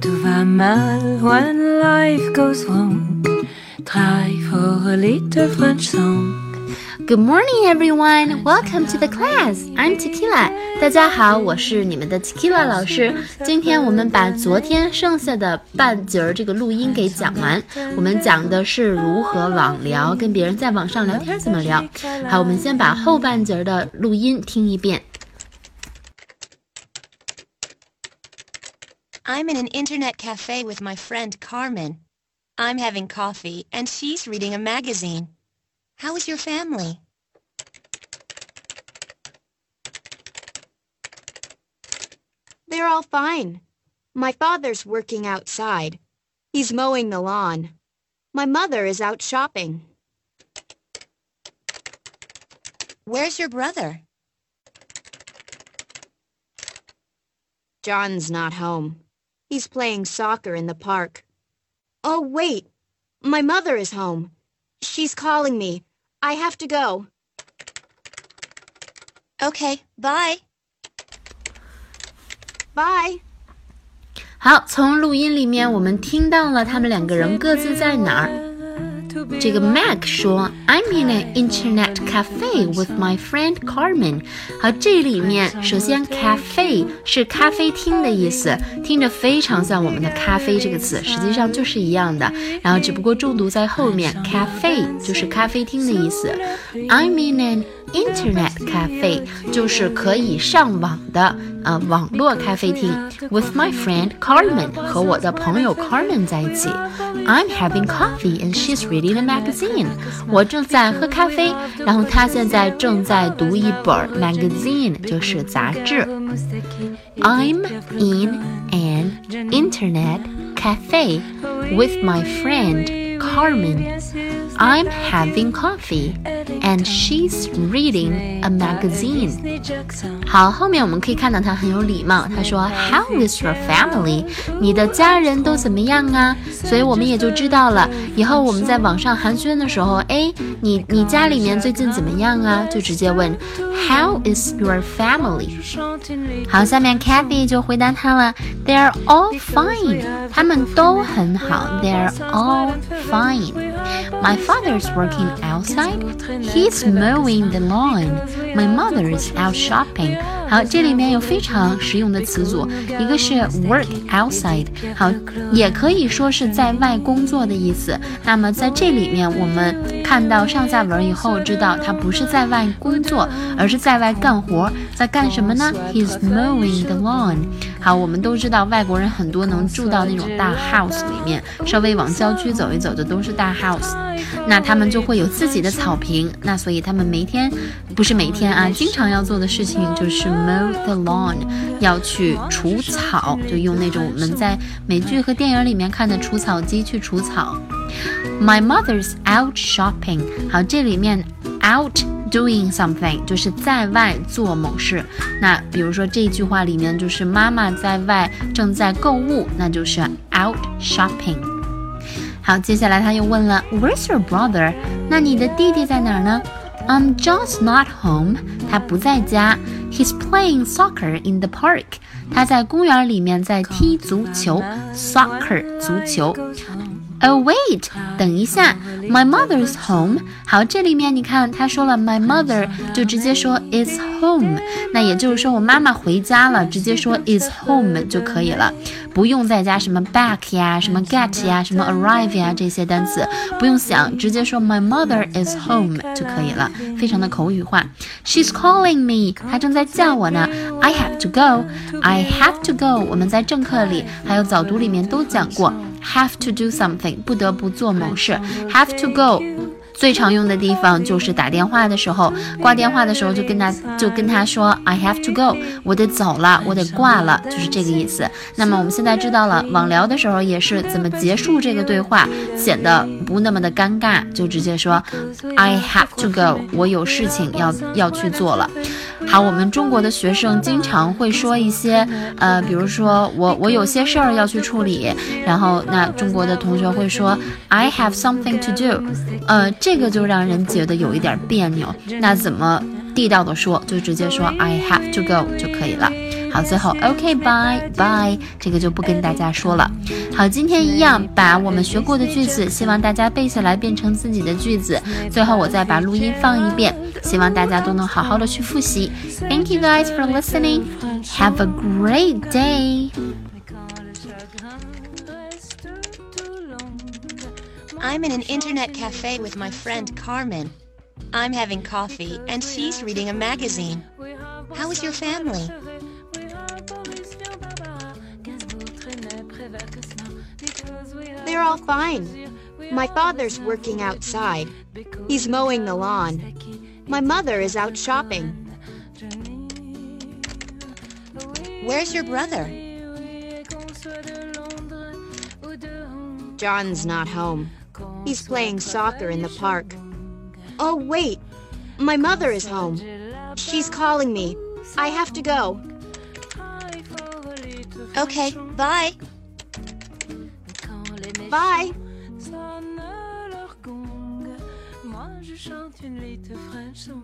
Tout va mal, when life goes wrong, try for a little French song. Good morning, everyone. Welcome to the class. I'm Tequila. 大家好，我是你们的 Tequila 老师。今天我们把昨天剩下的半截儿这个录音给讲完。我们讲的是如何网聊，跟别人在网上聊天怎么聊。好，我们先把后半截儿的录音听一遍。I'm in an internet cafe with my friend Carmen. I'm having coffee and she's reading a magazine. How is your family? They're all fine. My father's working outside. He's mowing the lawn. My mother is out shopping. Where's your brother? John's not home. He's playing soccer in the park. Oh, wait. My mother is home. She's calling me. I have to go. Okay, bye. Bye. 好，从录音里面我们听到了他们两个人各自在哪儿。 这个 Meg 说：“I'm in an internet cafe with my friend Carmen。”好，这里面首先 “cafe” 是咖啡厅的意思，听着非常像我们的“咖啡”这个词，实际上就是一样的，然后只不过重读在后面，“cafe” 就是咖啡厅的意思。“I'm in an internet cafe” 就是可以上网的呃网络咖啡厅。With my friend Carmen 和我的朋友 Carmen 在一起。I'm having coffee and she's reading a magazine。我正在喝咖啡，然后她现在正在读一本 magazine，就是杂志。I'm in an internet cafe with my friend Carmen. I'm having coffee and she's reading a magazine. 好，后面我们可以看到他很有礼貌，他说 How is your family？你的家人都怎么样啊？所以我们也就知道了，以后我们在网上寒暄的时候，哎，你你家里面最近怎么样啊？就直接问 How is your family？好，下面 Kathy 就回答他了，They're all fine，他们都很好，They're all fine。My father's working outside. He's mowing the lawn. My mother is out shopping. 好，这里面有非常实用的词组，一个是 work outside，好，也可以说是在外工作的意思。那么在这里面，我们看到上下文以后，知道他不是在外工作，而是在外干活，在干什么呢？He's mowing the lawn。好，我们都知道外国人很多能住到那种大 house 里面，稍微往郊区走一走，的都是大 house。那他们就会有自己的草坪，那所以他们每天，不是每天啊，经常要做的事情就是 mow the lawn，要去除草，就用那种我们在美剧和电影里面看的除草机去除草。My mother's out shopping，好，这里面 out doing something 就是在外做某事。那比如说这句话里面就是妈妈在外正在购物，那就是 out shopping。好，接下来他又问了，Where's your brother？那你的弟弟在哪儿呢？I'm John's not home。他不在家。He's playing soccer in the park。他在公园里面在踢足球，soccer 足球。Oh wait，等一下，My mother's home。好，这里面你看他说了 My mother，就直接说 is home。那也就是说我妈妈回家了，直接说 is home 就可以了，不用再加什么 back 呀、什么 get 呀、什么 arrive 呀这些单词，不用想，直接说 My mother is home 就可以了，非常的口语化。She's calling me，她正在叫我呢。I have to go，I have to go。我们在正课里还有早读里面都讲过。 Have to do something，不得不做某事，have to go。最常用的地方就是打电话的时候，挂电话的时候就跟他就跟他说 I have to go，我得走了，我得挂了，就是这个意思。那么我们现在知道了，网聊的时候也是怎么结束这个对话，显得不那么的尴尬，就直接说 I have to go，我有事情要要去做了。好，我们中国的学生经常会说一些，呃，比如说我我有些事儿要去处理，然后那中国的同学会说 I have something to do，呃。这个就让人觉得有一点别扭，那怎么地道的说，就直接说 I have to go 就可以了。好，最后 OK bye bye 这个就不跟大家说了。好，今天一样把我们学过的句子，希望大家背下来变成自己的句子。最后我再把录音放一遍，希望大家都能好好的去复习。Thank you guys for listening. Have a great day. I'm in an internet cafe with my friend Carmen. I'm having coffee and she's reading a magazine. How is your family? They're all fine. My father's working outside. He's mowing the lawn. My mother is out shopping. Where's your brother? John's not home. He's playing soccer in the park. Oh, wait. My mother is home. She's calling me. I have to go. Okay, bye. Bye. Je chante une little French song.